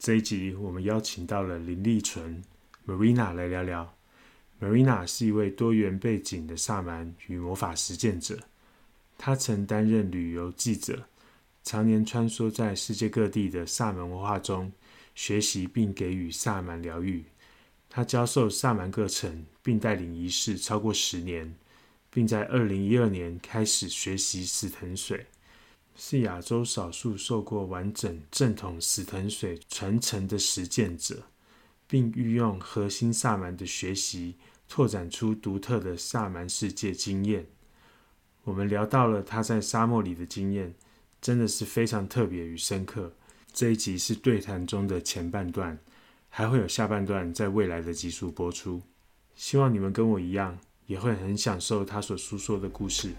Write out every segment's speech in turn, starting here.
这一集我们邀请到了林立纯 Marina 来聊聊。Marina 是一位多元背景的萨满与魔法实践者，她曾担任旅游记者，常年穿梭在世界各地的萨满文化中，学习并给予萨满疗愈。他教授萨满课程，并带领仪式超过十年，并在二零一二年开始学习死藤水，是亚洲少数受过完整正统死藤水传承的实践者，并运用核心萨满的学习，拓展出独特的萨满世界经验。我们聊到了他在沙漠里的经验，真的是非常特别与深刻。这一集是对谈中的前半段。还会有下半段在未来的集数播出，希望你们跟我一样，也会很享受他所诉说的故事。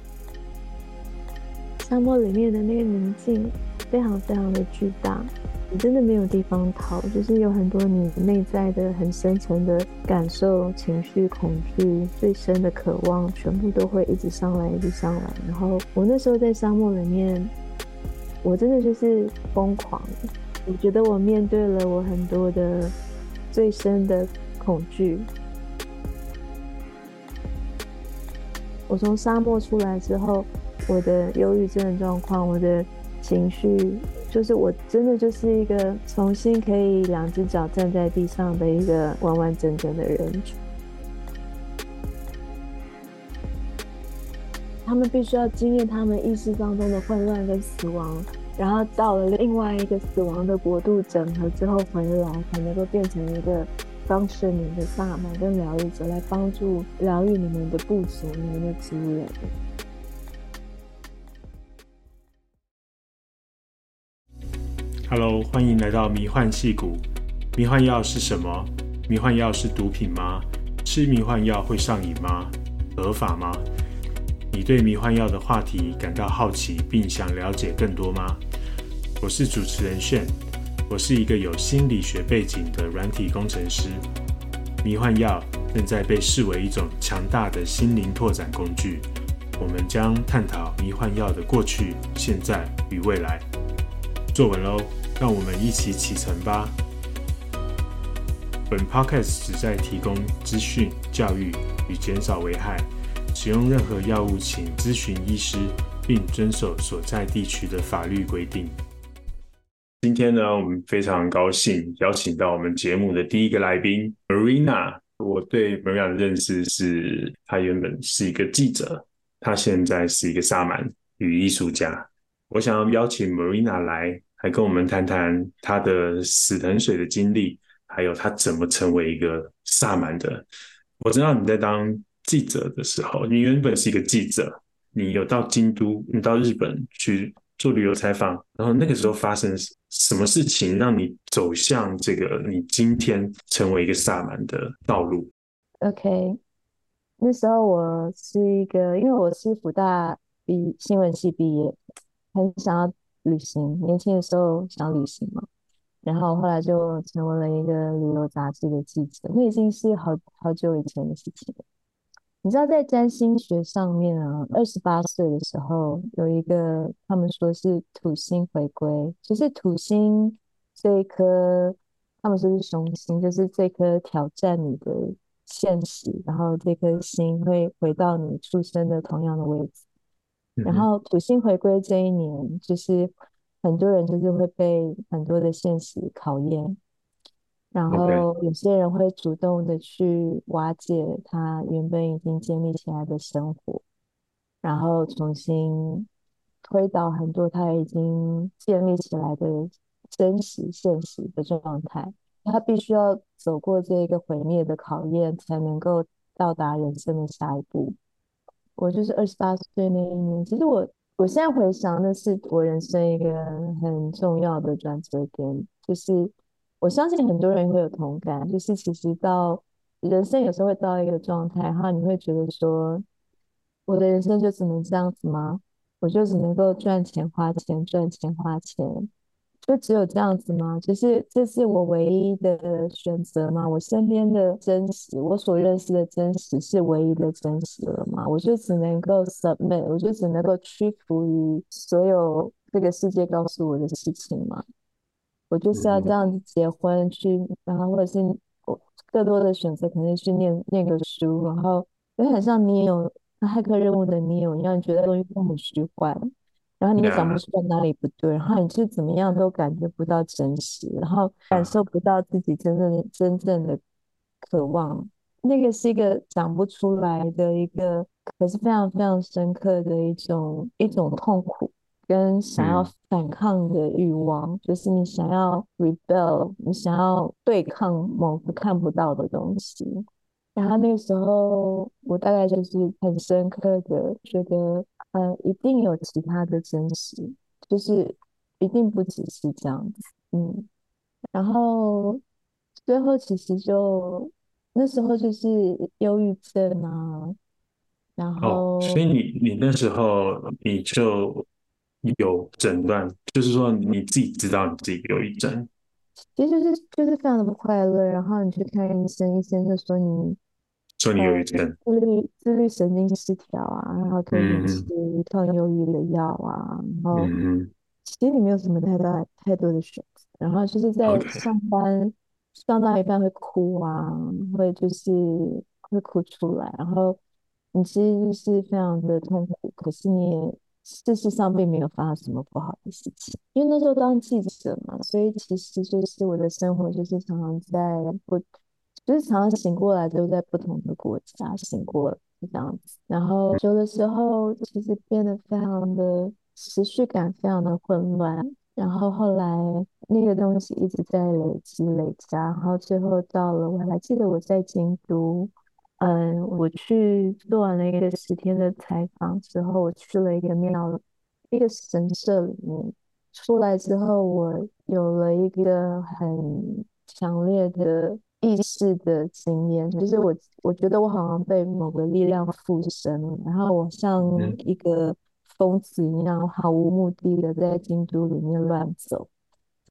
沙漠里面的那个宁静，非常非常的巨大，你真的没有地方逃，就是有很多你内在的很深层的感受、情绪、恐惧、最深的渴望，全部都会一直上来，一直上来。然后我那时候在沙漠里面，我真的就是疯狂。我觉得我面对了我很多的最深的恐惧。我从沙漠出来之后，我的忧郁症状况，我的情绪，就是我真的就是一个重新可以两只脚站在地上的一个完完整整的人。他们必须要经验他们意识当中的混乱跟死亡。然后到了另外一个死亡的国度整合之后回来，才能够变成一个方式你的萨满跟疗愈者，来帮助疗愈你们的部族、你们的族人。Hello，欢迎来到迷幻戏谷。迷幻药是什么？迷幻药是毒品吗？吃迷幻药会上瘾吗？合法吗？你对迷幻药的话题感到好奇，并想了解更多吗？我是主持人炫，我是一个有心理学背景的软体工程师。迷幻药正在被视为一种强大的心灵拓展工具。我们将探讨迷幻药的过去、现在与未来。坐稳喽，让我们一起启程吧。本 podcast 旨在提供资讯、教育与减少危害。使用任何药物，请咨询医师，并遵守所在地区的法律规定。今天呢，我们非常高兴邀请到我们节目的第一个来宾 Marina。我对 Marina 的认识是，她原本是一个记者，她现在是一个萨满与艺术家。我想要邀请 Marina 来，来跟我们谈谈他的死藤水的经历，还有他怎么成为一个萨满的。我知道你在当。记者的时候，你原本是一个记者，你有到京都，你到日本去做旅游采访，然后那个时候发生什么事情，让你走向这个你今天成为一个萨满的道路？OK，那时候我是一个，因为我是福大毕新闻系毕业，很想要旅行，年轻的时候想旅行嘛，然后后来就成为了一个旅游杂志的记者，那已经是好好久以前的事情了。你知道，在占星学上面啊，二十八岁的时候有一个，他们说是土星回归，就是土星这一颗，他们说是雄星，就是这颗挑战你的现实，然后这颗星会回到你出生的同样的位置，然后土星回归这一年，就是很多人就是会被很多的现实考验。然后有些人会主动的去瓦解他原本已经建立起来的生活，然后重新推倒很多他已经建立起来的真实现实的状态。他必须要走过这个毁灭的考验，才能够到达人生的下一步。我就是二十八岁那一年，其实我我现在回想，那是我人生一个很重要的转折点，就是。我相信很多人会有同感，就是其实到人生有时候会到一个状态，然后你会觉得说，我的人生就只能这样子吗？我就只能够赚钱花钱赚钱花钱，就只有这样子吗？就是这是我唯一的选择吗？我身边的真实，我所认识的真实是唯一的真实了吗？我就只能够 submit，我就只能够屈服于所有这个世界告诉我的事情吗？我就是要这嗯样子结婚去，然后或者是我更多的选择肯定去念念个书，然后有点像你有骇客任务的你有一样，你觉得东西都很虚幻，然后你也讲不出来哪里不对，然后你是怎么样都感觉不到真实，然后感受不到自己真正的真正的渴望，那个是一个讲不出来的一个，可是非常非常深刻的一种一种痛苦。跟想要嗯反抗的欲望，就是你想要 rebel，你想要对抗某个看不到的东西。然后那个时候，我大概就是很深刻的觉得，呃，一定有其他的真实，就是一定不只是这样子，嗯。然后最后其实就那时候就是忧郁症啊，然哦，所后以你你那时候你就有诊断，就是说你自己知道你自己有抑郁症，其实就是就是非常的不快乐，然后你去看医生，医生就说你说你有抑郁呃症，自律自律神经失调啊，然后可以吃嗯抗忧郁的药啊，然后其实你没有什么太大太多的选择，然后就是在上班上到一半会哭啊，会就是会哭出来，然后你其实就是非常的痛苦，可是你也事实上并没有发生什么不好的事情，因为那时候当记者嘛，所以其实就是我的生活就是常常在不，就是常常醒过来都在不同的国家醒过来这样子，然后有的时候其实变得非常的持续感非常的混乱，然后后来那个东西一直在累积累加，然后最后到了我还记得我在京都。嗯，我去做完了一个十天的采访之后，我去了一个庙，一个神社里面。出来之后，我有了一个很强烈的意识的经验，就是我我觉得我好像被某个力量附身了，然后我像嗯一个疯子一样，毫无目的的在京都里面乱走，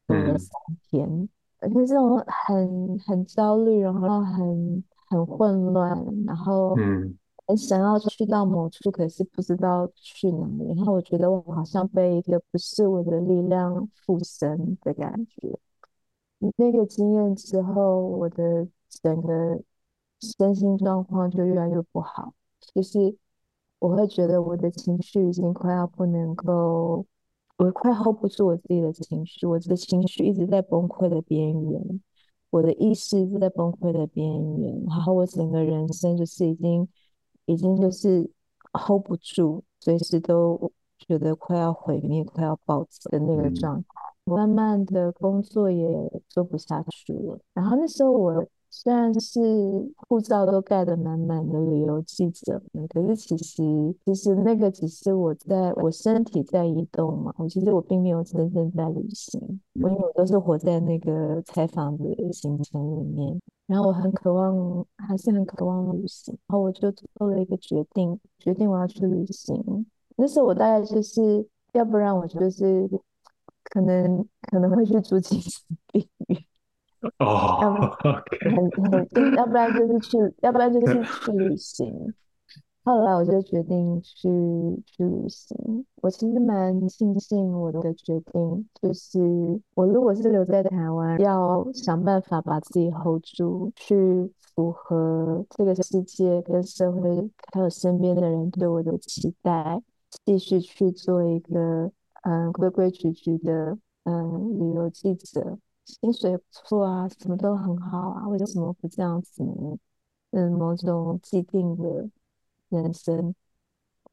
走了嗯三天。而且这种很很焦虑，然后很很混乱，然后嗯很想要去到某处，可是不知道去哪里。然后我觉得我好像被一个不是我的力量附身的感觉。那个经验之后，我的整个身心状况就越来越不好，就是我会觉得我的情绪已经快要不能够，我快 hold 不住我自己的情绪，我的情绪一直在崩溃的边缘，我的意识一直在崩溃的边缘，然后我整个人生就是已经已经就是 hold 不住，随时都觉得快要毁灭、快要爆炸的那个嗯状态。慢慢的工作也做不下去了。然后那时候我虽然是护照都盖得满满的旅游记者，可是其实其实那个只是我在我身体在移动嘛，我其实我并没有真正在旅行，我因为我都是活在那个采访的行程里面。然后我很渴望，还是很渴望旅行，然后我就做了一个决定，决定我要去旅行。那时候我大概就是，要不然我就是可能可能会去住精神病院，哦很很就是要不然就是去，要不然就是去旅行。后来我就决定去去旅行。我其实蛮庆幸我的决定，就是我如果是留在台湾，要想办法把自己 hold 住，去符合这个世界跟社会还有身边的人对我的期待，继续去做一个嗯规规矩矩的嗯旅游记者，薪水不错啊，什么都很好啊，为什么不这样子呢？嗯，某种既定的人生，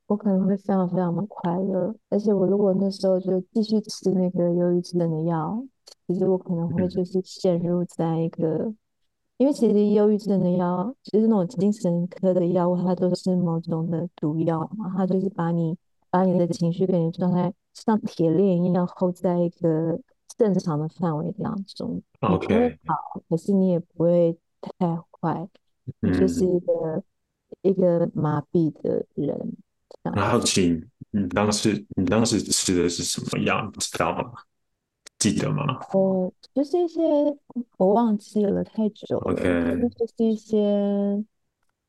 我可能会非常非常的快乐。而且我如果那时候就继续吃那个忧郁症的药，其实我可能会嗯就是陷入在一个，因为其实忧郁症的药，就是那种精神科的药物，它都是某种的毒药嘛，它就是把你把你的情绪跟你的状态像铁链一样 hold 在一个正常的范围当中，你不会，OK，好，可是你也不会太坏。你就是嗯，一个一个麻痹的人，然后，请你当时你当时吃的是什么药，你知道吗？记得吗哦，就是一些我忘记了太久了，？OK，就是一些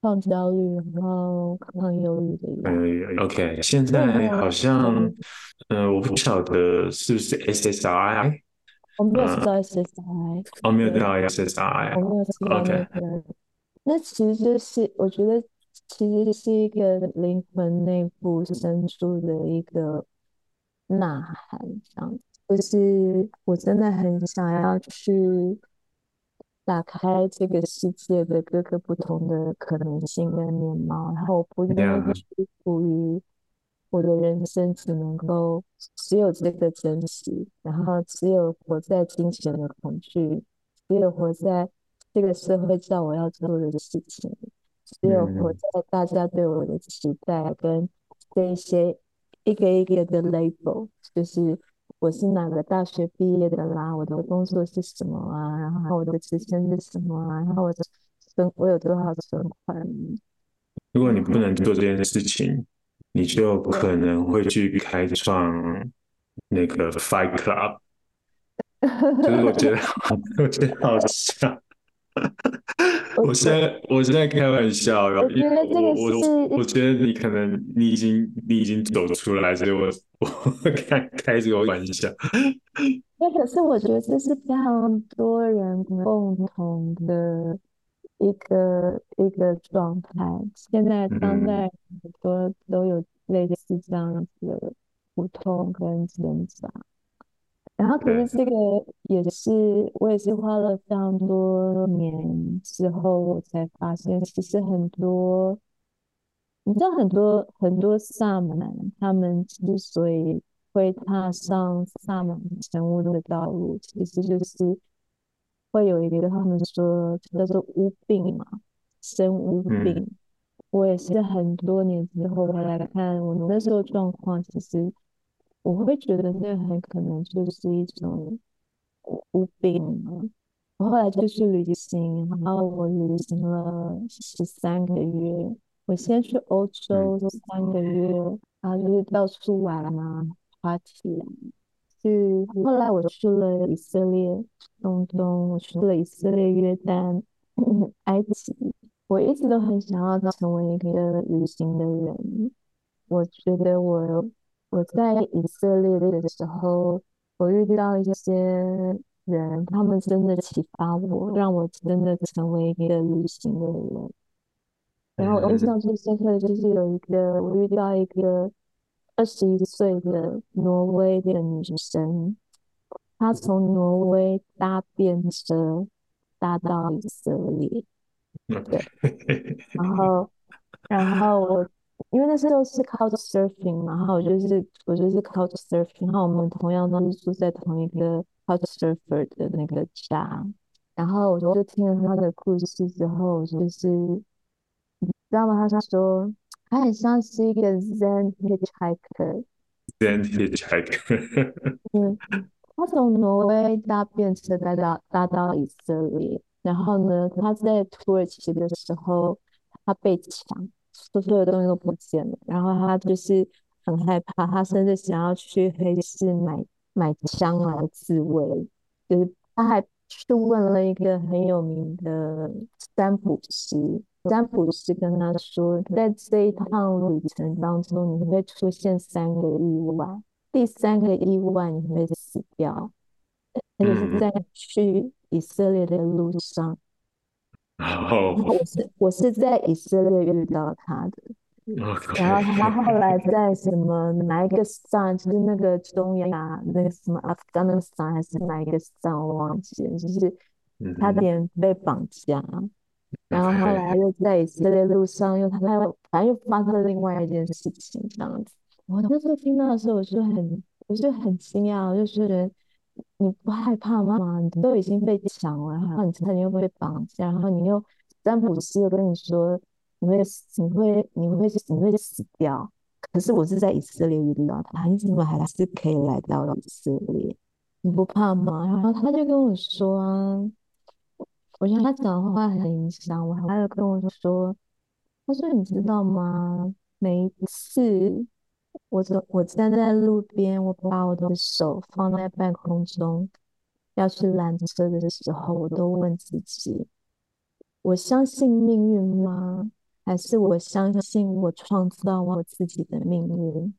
抗焦虑，然后抗忧郁的呃药。，OK，现在好？像，嗯，呃，我不晓得是不是 SSRI，我没有吃到 SSRI，我，没有对，到 SSRI。我没有吃到那个，那其实就是我觉得其实是一个灵魂内部深处的一个呐喊，这样，就是我真的很想要去打开这个世界的各个不同的可能性跟面貌，然后我不愿意屈服于我的人生只能够只有这个真实，然后只有活在金钱的恐惧，只有活在这个社会叫我要做的事情，只有活嗯，在大家对我的期待跟这一些一个一个的 label，就是我是哪个大学毕业的啦，我的工作是什么啊，然后我的职称是什么啊，然后我的存我有多少存款，如果你不能做这件事情，你就可能会去开创那个 Fight Club，就是我觉得，我觉得好笑。我我现我在我现在开玩笑，我因为这个我我是我觉得你可能你已经你已经走出来，所以我我开开这个玩笑。那可是我觉得这是非常多人共同的一个一个状态。现在当嗯，代很多都有类似这样子的苦痛跟挣扎。然后，可是对，这个也是我也是花了非常多年之后，我才发现，其实很多。你知道很多很多萨满，他们之所以会踏上萨满成巫的道路，其实就是会有一个他们说叫做巫病嘛，生巫嗯病。我也是很多年之后回来看我那时候状况，其实我会觉得那很可能就是一种巫巫病嘛。我后来就去旅行，然后我旅行了十三个月。我先去欧嗯洲三个月，然后就是到处玩啊，party 啊。去，后来我去了以色列、中东，我去了以色列、约旦、埃及。我一直都很想要成为一个旅行的人。我觉得我我在以色列的时候，我遇到一些人，他们真的启发我，让我真的成为一个旅行的人。然后我印嗯。象最深刻的就是有一个，我遇到一个二十一岁的挪威的女生，她从挪威搭便车搭到以色列，对然后然后我因为那时候是 couch surfing 嘛，然后我就是我就是 couch surfing，然后我们同样都是住在同一个 couch surfer 的那个家，然后我就听了他的故事之后，我就是你知道吗？他说他很像是一个 Zen hitchhiker，先 hitchhike，嗯，他从挪威搭便车搭到搭到以色列，然后呢，他在土耳其的时候，他被抢，所所有东西都不见了，然后他就是很害怕，他甚至想要去黑市买买枪来自卫，就是他还去问了一个很有名的占卜师，占卜师跟他说，在这一趟旅程当中，你会出现三个意外。第三个意外你会死掉，而且是嗯，在去以色列的路上。然后我是我是在以色列遇到他的，然后他后来在什么哪一个山，就是那个中亚那个什么阿富汗那个省还是哪一个山，我忘记了，就是嗯他哼点被绑架，然后后来又在以色列路上又他又反正又发生了另外一件事情这样子。我那时候听到的时候，我就很我就很惊讶，我就觉得你不害怕吗？你都已经被抢了，然后你你又被绑架，然后你又占卜师又跟你说你会死你会你会你会死掉。可是我是在以色列遇到他，你怎么还是可以来到以色列？你不怕吗？然后他就跟我说啊。我觉得他讲的话很影响我，他就跟我说，他说你知道吗？每一次我走我站在路边，我把我的手放在半空中，要去拦车的时候，我都问自己：我相信命运吗？还是我相信我创造我自己的命运？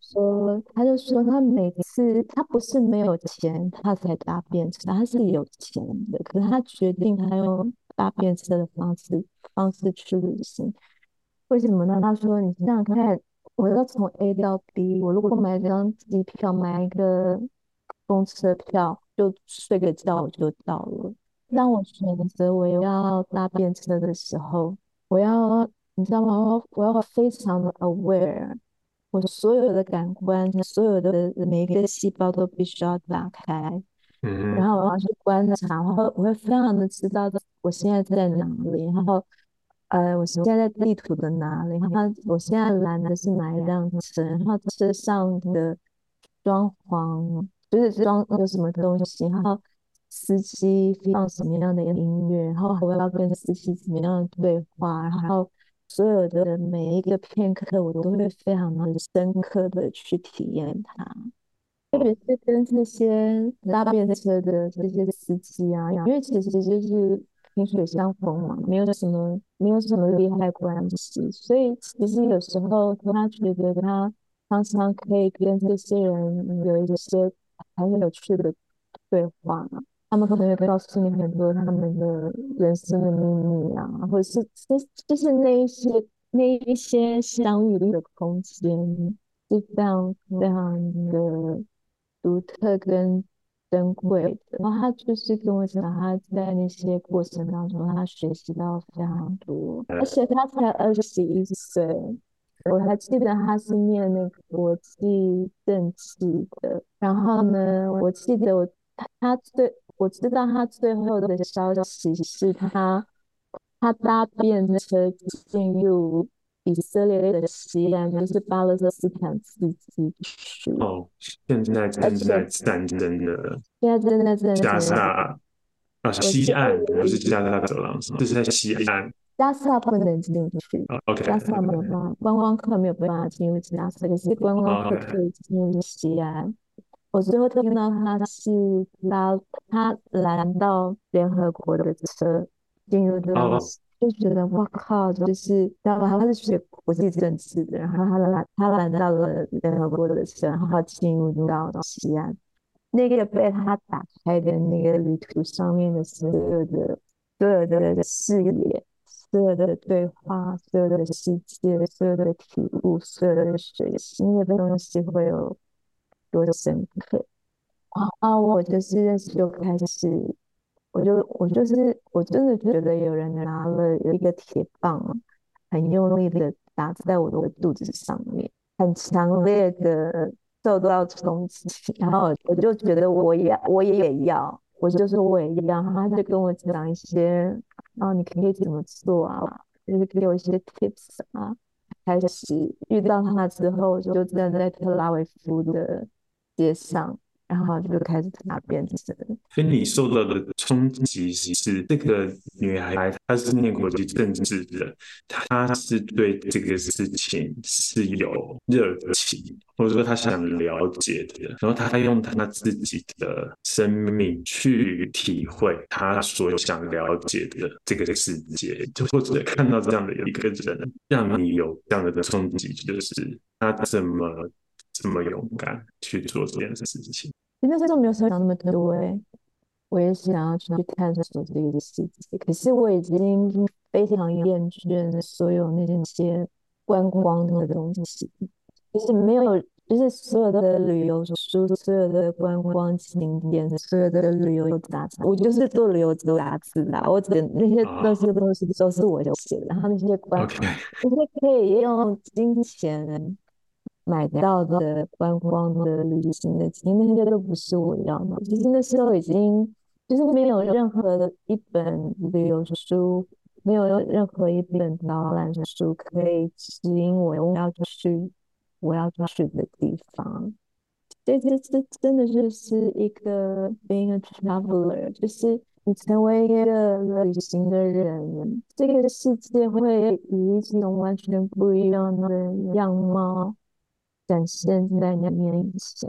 说，他就说他每次他不是没有钱他才搭便车，他是有钱的，可是他决定他用搭便车的方式方式去旅行。为什么呢？他说你想想看，我要从 A 到 B，我如果买一张机票，买一个公车票，就睡个觉我就到了。当我选择我要搭便车的时候，我要你知道吗？我我要非常的 aware。我所有的感官，所有的每一个细胞都必须要打开，嗯然后我要去观察，然后我会非常的知道我现在在哪里，然后呃，我现在在地图的哪里，然后我现在拦的是哪一辆车，然后车上的装潢就是装有什么东西，然后司机放什么样的音乐，然后我要跟司机怎么样的对话，然后。所有的每一个片刻，我都会非常的深刻的去体验它，特别是跟这些搭便车的这些司机啊，因为其实就是萍水相逢嘛，没有什么没有什么利害关系，所以其实有时候他觉得他常常可以跟这些人有一些很有趣的对话。他们可能会告诉你很多他们的人生的秘密啊，或者是就就是那一些那一些相遇的空间是非常非常的独特跟珍贵的。然后他就是跟我讲，他在那些过程当中，他学习到非常多，而且他才二十一岁，我还记得他是念那个国际政治的。然后呢，我记得我他他最我知道他最后的消息是他他搭便车进入以色列的西岸，就是巴勒斯坦自治区。哦，现在正在战争的，现在正在战争加沙啊，西岸不是加沙走廊，这是在西岸。加沙不能进去，OK，加沙没有办法，观光客没有办法进入加沙，可是观光客可以进入西岸。我最后听到他是拉他拦到联合国的车进入这个，就觉得哇靠，就是然后？他是学国际政治的，然后他来他来到了联合国的车，然后进入到西安。那个被他打开的那个旅途上面的所有的所有的视野、所有的对话、所有的世界、所有的体悟、所有的学习，那个东西会有。多深刻啊！我就是认识就开始，我就我就是我真的觉得有人拿了有一个铁棒，很用力的打在我的肚子上面，很强烈的受到冲击，然后我就觉得我也我也要，我就说我也要，他就跟我讲一些，然后，你可以怎么做啊，就是给我一些 tips 啊。开始遇到他之后，就站在特拉维夫的。街上，然后就开始拿鞭子。所以你受到的冲击是，这个女孩她是念国际政治的，她是对这个事情是有热情，或者说她想了解的。然后她用她自己的生命去体会她所想了解的这个世界，就或者看到这样的一个人，让你有这样的冲击，就是她怎么。这么勇敢去做这件事情，那时候没有想那么多哎，我也想要去探索这个世界，可是我已经非常厌倦所有那些观光的东西，就是没有，就是所有的旅游书、所有的观光景点、所有的旅游杂志，我就是做旅游杂志的，我只那些那些东西都是我写的，然后那些观，那些可以用金钱。买到的观光的旅行的经历，那些都不是我要的。其实那时候已经就是没有任何的一本旅游书，没有任何一本导览书可以指引我我要去我要去的地方。这这这真的就是一个 being a traveler，就是你成为一个旅行的人，这个世界会以一种完全不一样的样貌。展现在你面前，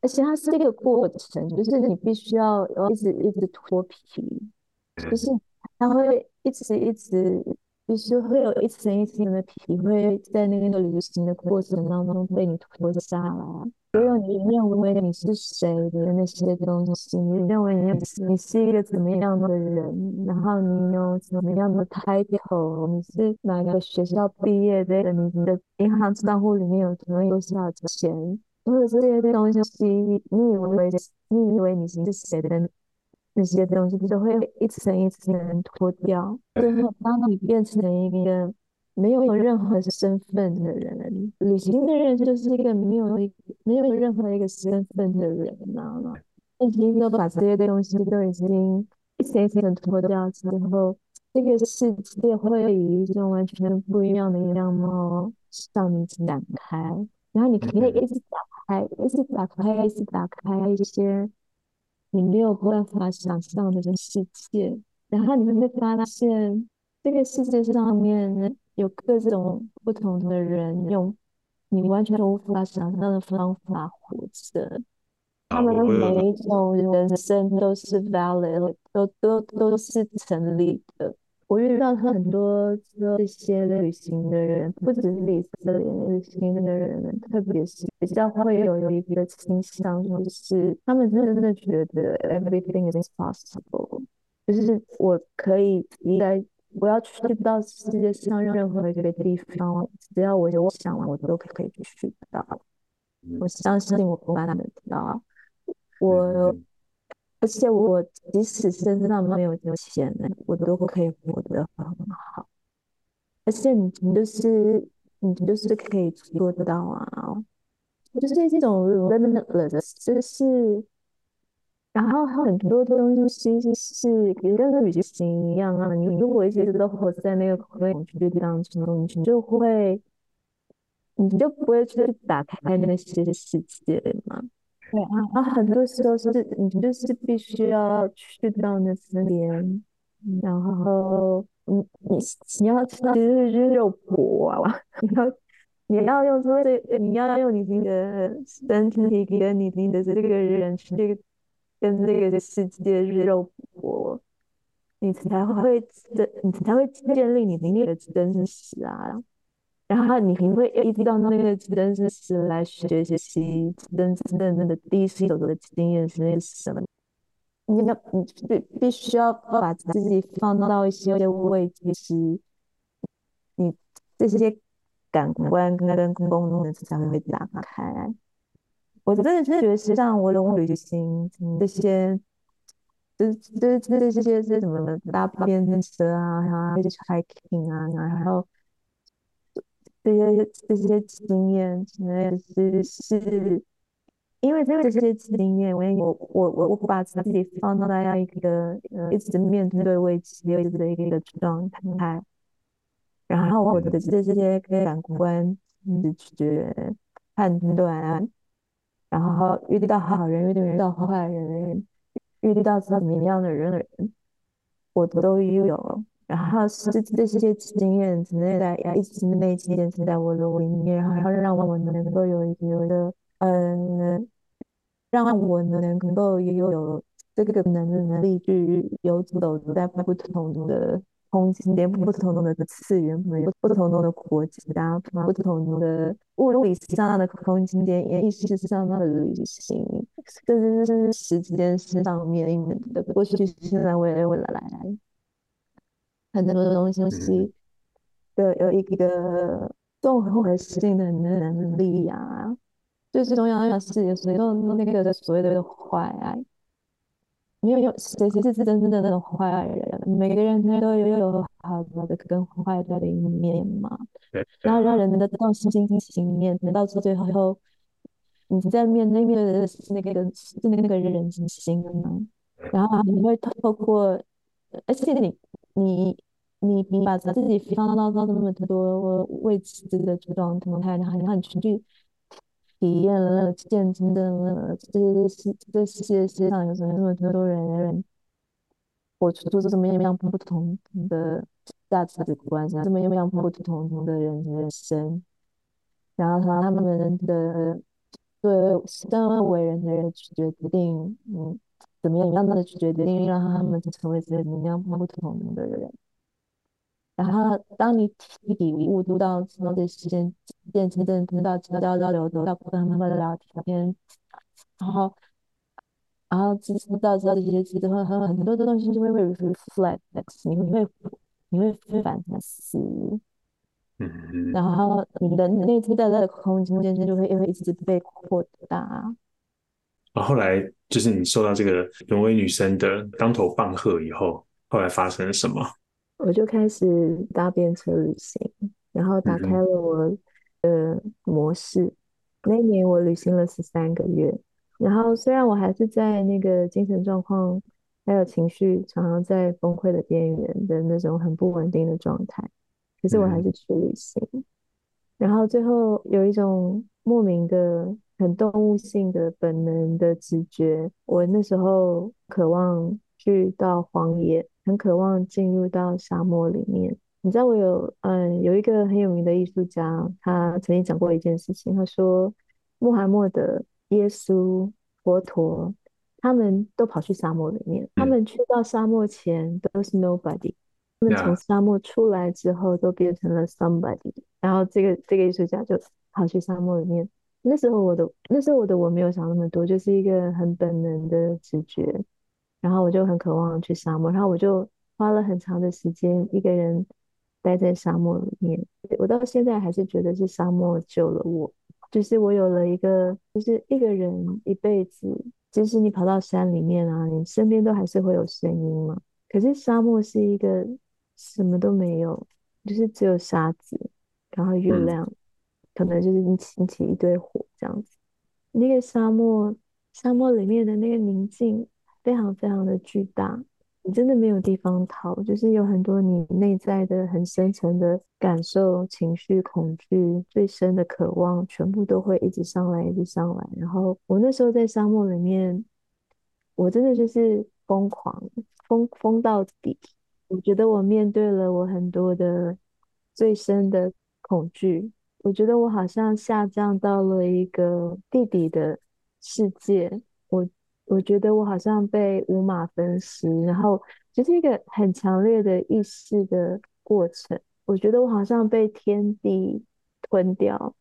而且它是一个过程，就是你必须要一直一直脱皮，就是它会一直一直就是会有一层一层的皮会在那个旅行的过程当中被你脱下来，所有你认为你是谁的那些东西，你认为你你是一个怎么样的人，然后你有怎么样的 title，你是哪个学校毕业的，你你的银行账户里面有可能有多少钱，所有这些东西，你以为你以为你是谁的？那些东西都会一层一层的脱掉，最后当你变成一个没有任何身份的人，旅行的人就是一个没有一没有任何一个身份的人，你知道吗？已经都把这些东西都已经一层一层的脱掉之后，这个世界会以一种完全不一样的样貌向你展开，然后你可以一直打开，一直打开，一直打开一些。你没有办法想象的这个世界，然后你会发现这个世界上面有各种不同的人，用你完全无法想象的方法活着。他们的每一种人生都是 valid，都都都是成立的。我遇到很多这些旅行的人，不只是以色列旅行的人，特别是比较会有一个倾向，就是他们真的觉得 everything is possible，就是我可以应该我要去到世界上任何一个地方，只要我有想，我都可以去到。我相信我不敢的到，我。而且我即使身上没有钱呢，我都可以活得很好。而且你就是你就是可以做得到啊，就是这种 limitless，就是，然后很多东西是是跟旅行一样啊。你如果一直都活在那个恐惧当中，你就会，你就不会去打开那些世界嘛。对啊，啊，很多时候是你就是必须要去到那边，然后你你你要吃吃肉搏啊，你要你要用这你要用你的身体跟你的这个人去跟这个世界是肉搏，你才会真你才会建立你的真实啊。然后你肯定会一直到那个真正是来学习真真正正的第一次手的经验是什么？你要你必必须要把自己放到一些位置，是，你这些感官跟跟功能才会被打开。我真的是觉得，实际上我的旅行这些，这这这这些是什么搭便车啊，然后去 hiking 啊，然后。这些这些经验，真的是是，因为这个这些经验，我我我我我把自己放到那样一个呃一直面对未知未知的一个一个状态，然后我的这些这些感官、直觉、判断，然后遇到好人，遇到坏人，遇到怎么样的人的人，我都有。然后是这些经验存在的，呀，一直内积在我的里面，然后让我能够有一个有一个，嗯，让我能够有有这个能能力去游走在不同的空间、不同的次元、不同的国家、不同的物理上的空间、也意识上的旅行，甚至是时间上面的过去、现在、未来、未来。很多的东西的有一个综合性的能力呀，最最重要的是有时候那个所谓的坏爱，没有有谁谁是真正的那种坏人，每个人他都有有好的跟坏的一面嘛，然后。让人的这种心心情面，到最后你在面对面的是那个是那个那个人心嘛，然后你会透过，而且你你。你你把自己放到到那么多未知的这种状态，然后然后你去体验了、见证的这些世这世界世界上有什么那么多人人，我出做这么样不同的价值观，这么样不同的人人生，然后他们的对身为人的人去决定，嗯，怎么样让他的决定让他们成为怎么样不同的人。然后当你提笔误读到什么的时间，变成真听到交交交流得到跟他们的聊天，然后然后知知道知道这些知道很很很多的东西就会会 reflect，你会你会会反思，嗯，然后你的内在在的空间间就会也会一直被扩大。然后后来就是你受到这个挪威女生的当头棒喝以后，后来发生了什么？我就开始搭便车旅行，然后打开了我的模式。那一年我旅行了十三个月，然后虽然我还是在那个精神状况还有情绪常常在崩溃的边缘的那种很不稳定的状态，可是我还是去旅行。然后最后有一种莫名的、很动物性的本能的直觉，我那时候渴望去到荒野。很渴望进入到沙漠里面。你知道我有嗯有一个很有名的艺术家，他曾经讲过一件事情。他说，穆罕默德、耶稣、佛陀，他们都跑去沙漠里面。他们去到沙漠前都是 nobody，他们从沙漠出来之后都变成了 somebody。然后这个这个艺术家就跑去沙漠里面。那时候我的那时候我的我没有想那么多，就是一个很本能的直觉。然后我就很渴望去沙漠，然后我就花了很长的时间一个人待在沙漠里面。我到现在还是觉得是沙漠救了我，就是我有了一个，就是一个人一辈子，即使你跑到山里面啊，你身边都还是会有声音嘛。可是沙漠是一个什么都没有，就是只有沙子，然后月亮，可能就是你引起一堆火这样子。那个沙漠，沙漠里面的那个宁静。非常非常的巨大，你真的没有地方逃，就是有很多你内在的很深层的感受、情绪、恐惧、最深的渴望，全部都会一直上来，一直上来。然后我那时候在沙漠里面，我真的就是疯狂，疯疯到底。我觉得我面对了我很多的最深的恐惧，我觉得我好像下降到了一个地底的世界，我。觉得我好像被五马分尸，然后就是一个很强烈的意识的过程。我觉得我好像被天地吞掉，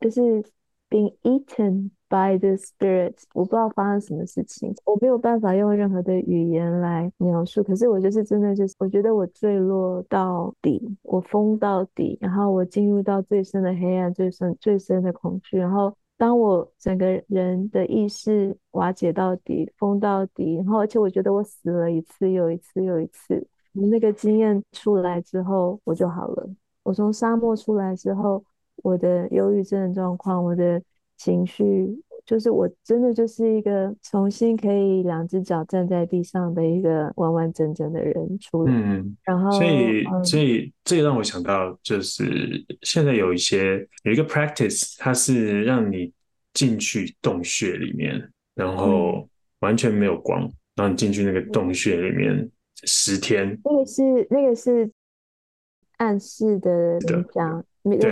就是 being eaten by the spirit。我不知道发生什么事情，我没有办法用任何的语言来描述。可是我就是真的就是，我觉得我坠落到底，我疯到底，然后我进入到最深的黑暗、最深最深的恐惧，然后。当我整个人的意识瓦解到底、封到底，然后而且我觉得我死了一次又一次又一次，那个经验出来之后，我就好了。我从沙漠出来之后，我的忧郁症状况、我的情绪，就是我真的就是一个重新可以两只脚站在地上的一个完完整整的人出来。嗯，然后所以所以这让我想到，就是现在有一些有一个 practice，它是让你。进去洞穴里面，然后完全没有光，然后你进去那个洞穴里面十天。那个是那个是暗示的冥想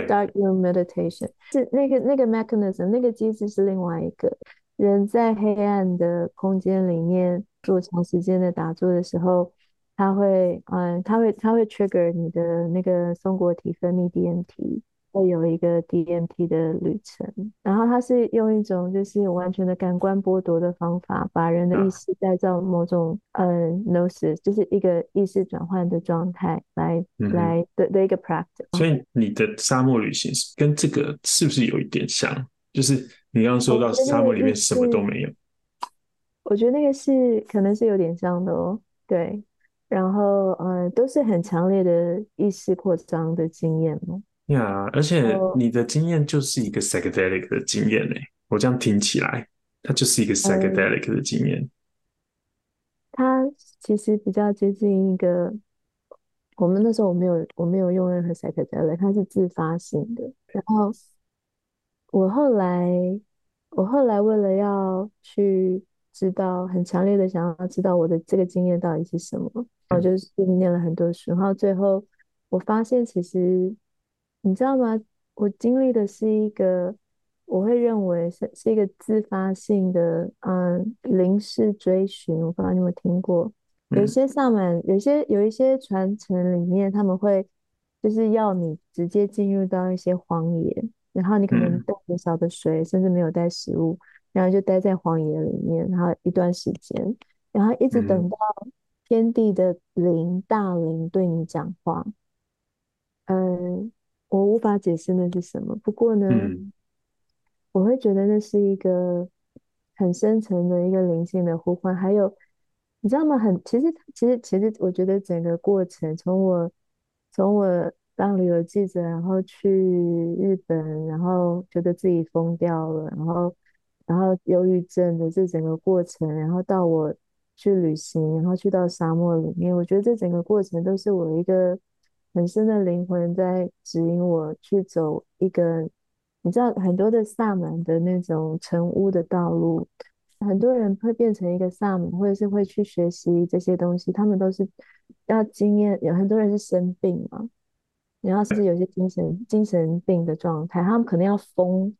，dark room meditation 是那个那个 mechanism 那个机制是另外一个。人在黑暗的空间里面做长时间的打坐的时候，他会嗯，他会他会 trigger 你的那个松果体分泌 DMT。会有一个 DMT 的旅程，然后它是用一种就是完全的感官剥夺的方法，把人的意识带到某种嗯 gnosis，就是一个意识转换的状态来来的的一个 practice。所以你的沙漠旅行跟这个是不是有一点像？就是你刚刚说到沙漠里面什么都没有，我觉得那个是可能是有点像的哦。对，然后嗯，都是很强烈的意识扩张的经验嘛。呀，而且你的经验就是一个 psychedelic 的经验嘞，我这样听起来，它就是一个 psychedelic 的经验。它其实比较接近一个，我们那时候我没有我没有用任何 psychedelic，它是自发性的。然后我后来我后来为了要去知道，很强烈的想要知道我的这个经验到底是什么，我就是念了很多书，然后最后我发现其实。你知道吗？我经历的是一个，我会认为是是一个自发性的，嗯，灵视追寻。我不知道你有没有听过？有一些萨满，有些有一些传承里面，他们会就是要你直接进入到一些荒野，然后你可能嗯带很少的水，甚至没有带食物，然后就待在荒野里面，然后一段时间，然后一直等嗯到天地的灵大灵对你讲话。嗯，我无法解释那是什么，不过呢，嗯我会觉得那是一个很深层的一个灵性的呼唤。还有，你知道吗？很，其实，其实，其实，我觉得整个过程，从我从我当旅游记者，然后去日本，然后觉得自己疯掉了，然后然后忧郁症的这整个过程，然后到我去旅行，然后去到沙漠里面，我觉得这整个过程都是我一个很深的灵魂在指引我去走一个，你知道很多的萨满的那种成巫的道路，很多人会变成一个萨满，或者是会去学习这些东西，他们都是要经验，有很多人是生病嘛。然后甚至有些精神精神病的状态，他们可能要疯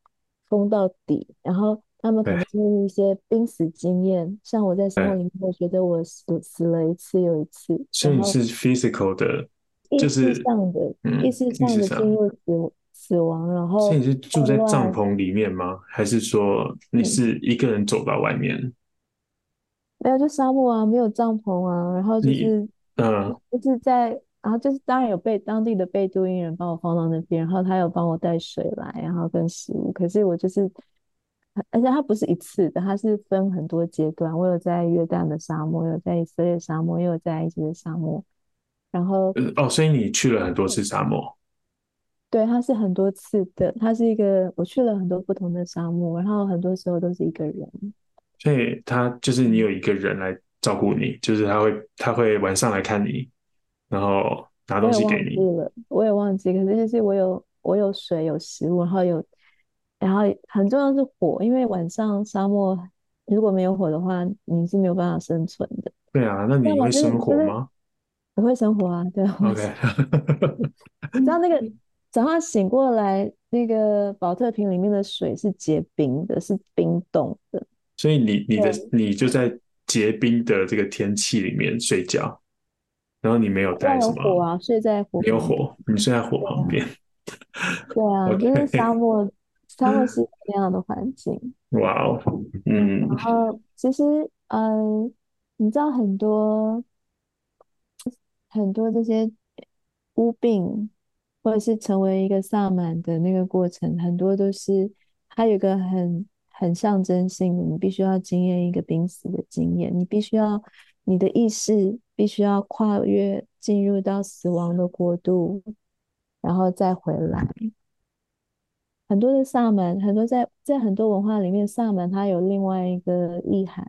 疯到底，然后他们可能经历一些濒死经验，像我在生活，里面，我觉得我死死了一次又一次，所以你是 physical 的，意识就是上的意嗯，识上的进入死死亡，然后所以你是住在帐，篷里面吗？还是说你嗯，是一个人走到外面？没有就沙漠啊，没有帐篷啊，然后就是嗯就是在，然后就是当然有被当地的贝都因人帮我放到那边，然后他有帮我带水来，然后跟食物。可是我就是，而且它不是一次的，它是分很多阶段。我有在约旦的沙漠，有在以色列沙漠，也有在埃及的沙漠。然后呃哦，所以你去了很多次沙漠，对，它是很多次的，它是一个我去了很多不同的沙漠，然后很多时候都是一个人。所以他就是你嗯，有一个人来照顾你，就是他会他会晚上来看你，然后拿东西给你。忘记了，我也忘记，可是就是我有我有水有食物，然后有，然后很重要是火，因为晚上沙漠如果没有火的话，你是没有办法生存的。对啊，那你会生火吗我会生活啊，对啊，？OK，你知道那个 早上醒过来，那个保特瓶里面的水是结冰的，是冰冻的。所以你你的，你就在结冰的这个天气里面睡觉，然后你没有要带什么，啊，睡在火没有。火，你睡在火旁边。对啊，就是沙漠，沙漠是 这样的环境。哇哦，嗯，嗯然后其实，嗯，你知道很多很多这些巫病，或者是成为一个萨满的那个过程，很多都是它有一个很很象征性的，你必须要经验一个濒死的经验，你必须要你的意识必须要跨越进入到死亡的国度，然后再回来。很多的萨满，很多在在很多文化里面，萨满它有另外一个意涵，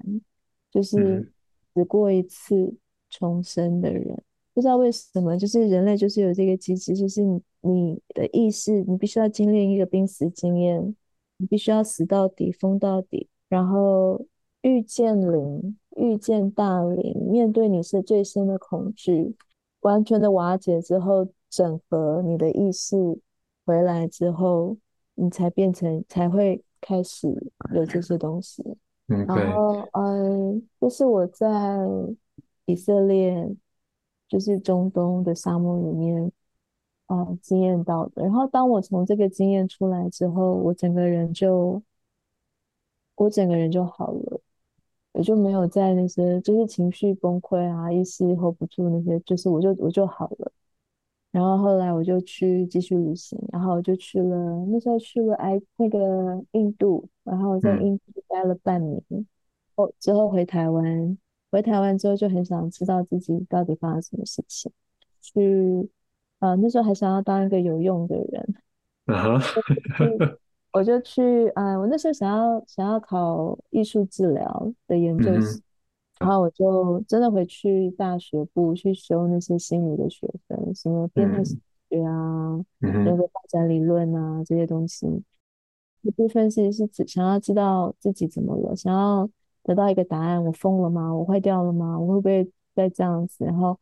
就是嗯死过一次重生的人。不知道为什么，就是人类就是有这个机制，就是你你的意识，你必须要经历一个濒死经验，你必须要死到底，疯到底，然后遇见灵，遇见大灵，面对你是最深的恐惧，完全的瓦解之后，整合你的意识回来之后。你才变成才会开始有这些东西。然后，嗯，这是我在以色列，就是中东的沙漠里面，呃，经验到的。然后，当我从这个经验出来之后，我整个人就，我整个人就好了，我就没有在那些就是情绪崩溃啊，一时 hold 不住那些，就是我就我就好了。然后后来我就去继续旅行，然后我就去了，那时候去了埃那个印度，然后在嗯印度待了半年，后之后回台湾，回台湾之后就很想知道自己到底发生什么事情，去，呃，那时候还想要当一个有用的人，啊 我就去，呃，我那时候想要想要考艺术治疗的研究所。嗯哼，然后我就真的回去大学部去修那些心理的学分，什么变态学啊、嗯哼，人格发展理论啊这些东西。一部分其实是只想要知道自己怎么了，想要得到一个答案：我疯了吗？我坏掉了吗？我会不会再这样子？然后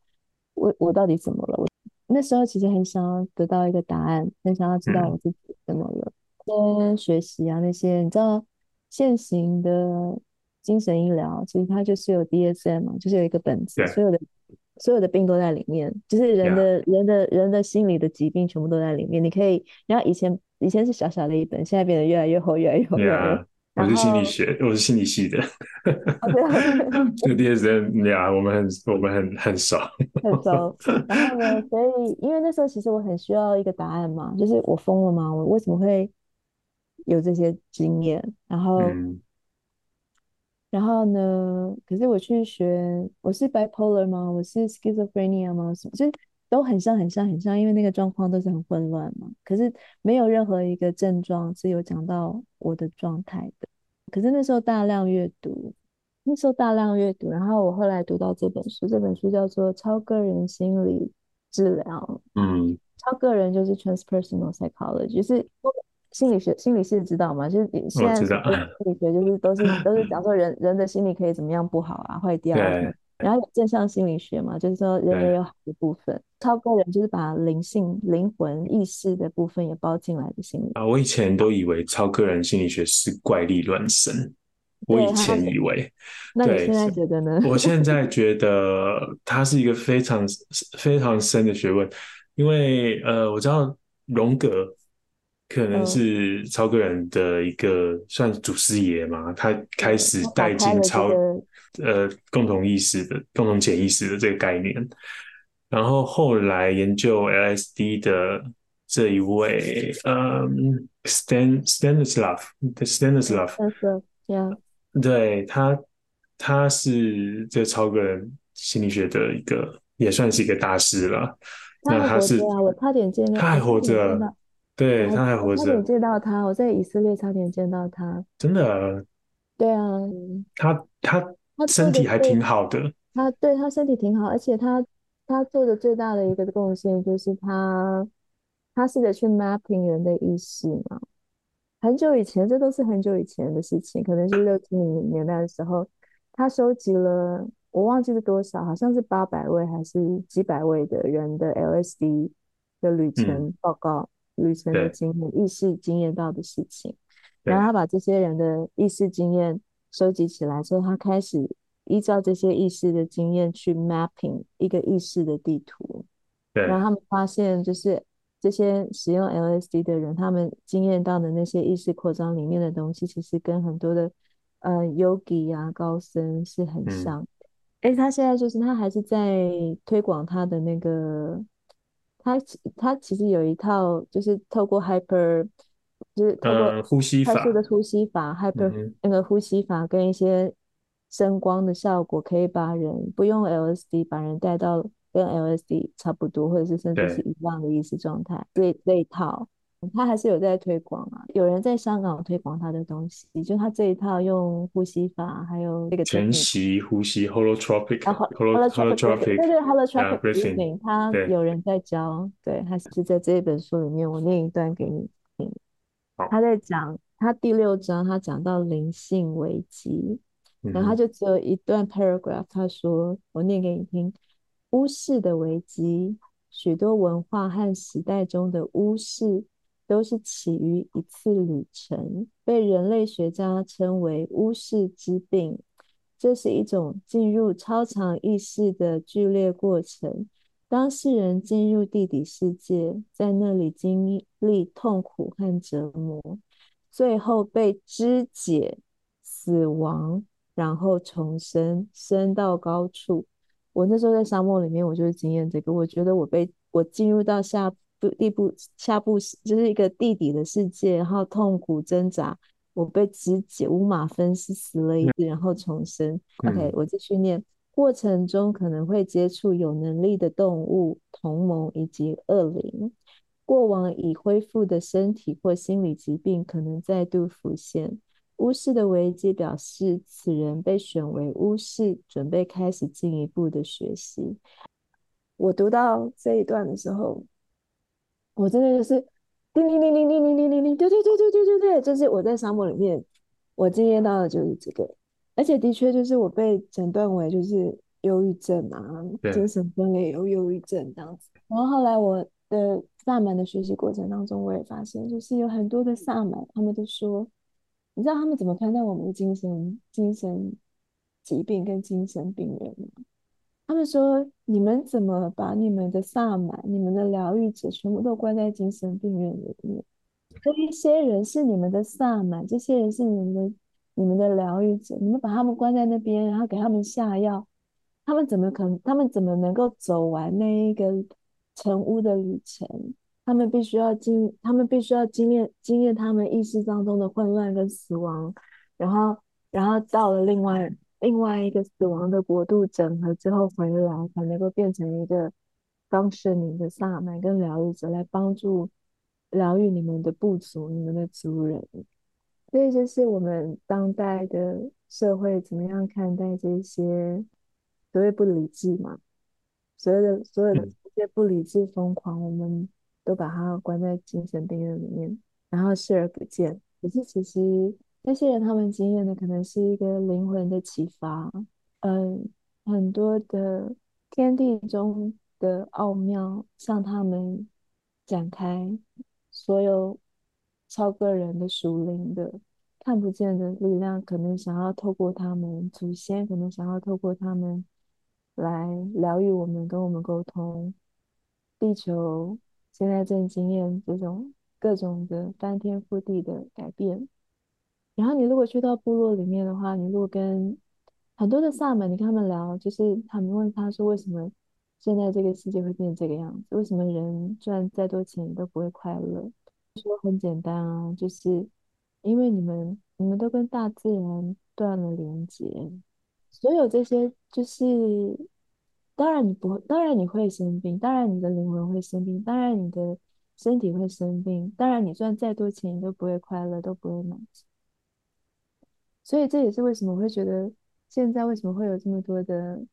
我我到底怎么了？我那时候其实很想要得到一个答案，很想要知道我嗯自己怎么了。跟学习啊那些，你知道现行的精神医疗，其实它就是有 DSM 嘛，就是有一个本子，所有的所有的病都在里面，就是人的人的人的心理的疾病全部都在里面。你可以，然后以前以前是小小的一本，现在变得越来越厚，越来越厚，越来越厚。我是心理后学，我是心理系的。哦对这个 DSM 呀，我们很我们很很熟。很熟。然后呢，所以因为那时候其实我很需要一个答案嘛，就是我疯了吗？我为什么会有这些经验？然后。嗯然后呢？可是我去学，我是 bipolar 吗？我是 schizophrenia 吗？什么就是都很像，很像，很像，因为那个状况都是很混乱嘛。可是没有任何一个症状是有讲到我的状态的。可是那时候大量阅读，那时候大量阅读，然后我后来读到这本书，这本书叫做《超个人心理治疗》。嗯超个人就是 transpersonal psychology，就是心理学，心理系知道吗？就是你现在心理学，就是都是都是讲说人人的心理可以怎么样不好啊，坏掉啊。然后有正向心理学嘛，就是说人也对有好的部分。超个人就是把灵性、灵魂、意识的部分也包进来的心理。啊，我以前都以为超个人心理学是怪力乱神，我以前以为。那你现在觉得呢？我现在 觉得它是一个非常非常深的学问，因为呃，我知道荣格可能嗯是超个人的一个算祖师爷嘛，他开始带进超个呃共同意识的共同潜意识的这个概念，然后后来研究 LSD 的这一位，嗯，Stan Stanislav Stanislav，、yeah.，对他，他是这超个人心理学的一个，也算是一个大师了。那他是活着啊！我差点见到，他还活着到，对，我他还活我差点着，见到他，我在以色列差点见到他。真的，对啊，他他他做身体还挺好的，他对他身体挺好，而且他他做的最大的一个贡献就是他他试着去 mapping 人的意识嘛。很久以前，这都是很久以前的事情，可能是六七零年代的时候，他收集了我忘记是多少，好像是八百位还是几百位的人的 LSD 的旅程报告、旅程的经验、意识经验到的事情。然后他把这些人的意识经验收集起来之后，他开始依照这些意识的经验去 mapping 一个意识的地图。对然后他们发现，就是这些使用 LSD 的人，他们经验到的那些意识扩张里面的东西，其实跟很多的呃 yogi 啊高僧是很嗯像的。诶，他现在就是他还是在推广他的那个，他其他其实有一套，就是透过 hyper，就是透过呃，呼吸法，快速的呼吸法，hyper 嗯那个呼吸法跟一些声光的效果，可以把人不用 LSD 把人带到跟 LSD 差不多，或者是甚至是对一样的意识状态。这这一套，他还是有在推广啊。有人在香港推广他的东西，就他这一套用呼吸法，还有这个全息呼吸 holotropic holotropic 对对 holotropic 他有人在教，对，他是在这一本书里面，我念一段给你听。他在讲他第六章，他讲到灵性危机，然后他就只有一段 paragraph，他说，我念给你听：巫师的危机，许多文化和时代中的巫士都是起于一次旅程，被人类学家称为巫士之病。这是一种进入超常意识的剧烈过程。当事人进入地底世界，在那里经历痛苦和折磨，最后被肢解、死亡，然后重生，升到高处。我那时候在沙漠里面，我就是经验这个。我觉得我被我进入到下地步下部就是一个地底的世界，然后痛苦挣扎，我被肢解，五马分尸，死了一次，然后重生。OK，嗯我继续念。过程中可能会接触有能力的动物、同盟以及恶灵。过往已恢复的身体或心理疾病可能再度浮现。巫师的危机表示，此人被选为巫师，准备开始进一步的学习。我读到这一段的时候，我真的就是叮叮叮叮叮叮叮叮叮，对对对对对对对，就是我在沙漠里面，我经验到的就是这个，而且的确就是我被诊断为就是忧郁症啊，对精神分裂有忧郁症这样子。然后后来我的萨满的学习过程当中，我也发现，就是有很多的萨满，他们都说，你知道他们怎么看待我们的精神精神疾病跟精神病人吗？他们说：你们怎么把你们的萨满、你们的疗愈者全部都关在精神病院里面？这一些人是你们的萨满，这些人是你们的、你们的疗愈者，你们把他们关在那边，然后给他们下药，他们怎么可能？他们怎么能够走完那一个成屋的旅程？他们必须要经，他们必须要经验经验他们意识当中的混乱跟死亡，然后，然后到了另外另外一个死亡的国度整合之后回来，才能够变成一个方式你的萨满跟疗愈者来帮助疗愈你们的部族、你们的族人。所以，就是我们当代的社会怎么样看待这些所谓不理智嘛？所有的所有的这些不理智、疯狂，我们。都把它关在精神病院里面，然后视而不见。可是其实那些人他们经验的可能是一个灵魂的启发，嗯，很多的天地中的奥妙向他们展开，所有超个人的属灵的看不见的力量，可能想要透过他们祖先，可能想要透过他们来疗愈我们，跟我们沟通，地球。现在正经验这种各种的翻天覆地的改变，然后你如果去到部落里面的话，你如果跟很多的萨满，你跟他们聊，就是他们问他说，为什么现在这个世界会变成这个样子？为什么人赚再多钱都不会快乐？说很简单啊，就是因为你们你们都跟大自然断了连接，所有这些就是。当然你不会，当然你会生病，当然你的灵魂会生病，当然你的身体会生病，当然你赚再多钱你都不会快乐，都不会满足。所以这也是为什么会觉得现在为什么会有这么多的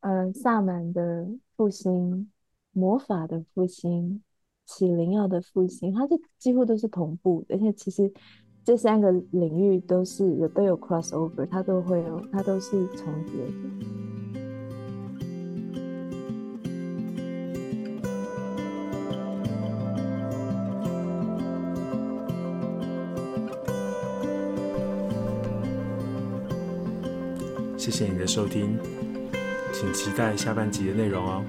呃萨满的复兴、魔法的复兴、起灵药的复兴，它就几乎都是同步，而且其实这三个领域都是有都有 cross over，它都会有，它都是重叠的。谢谢你的收听，请期待下半集的内容哦。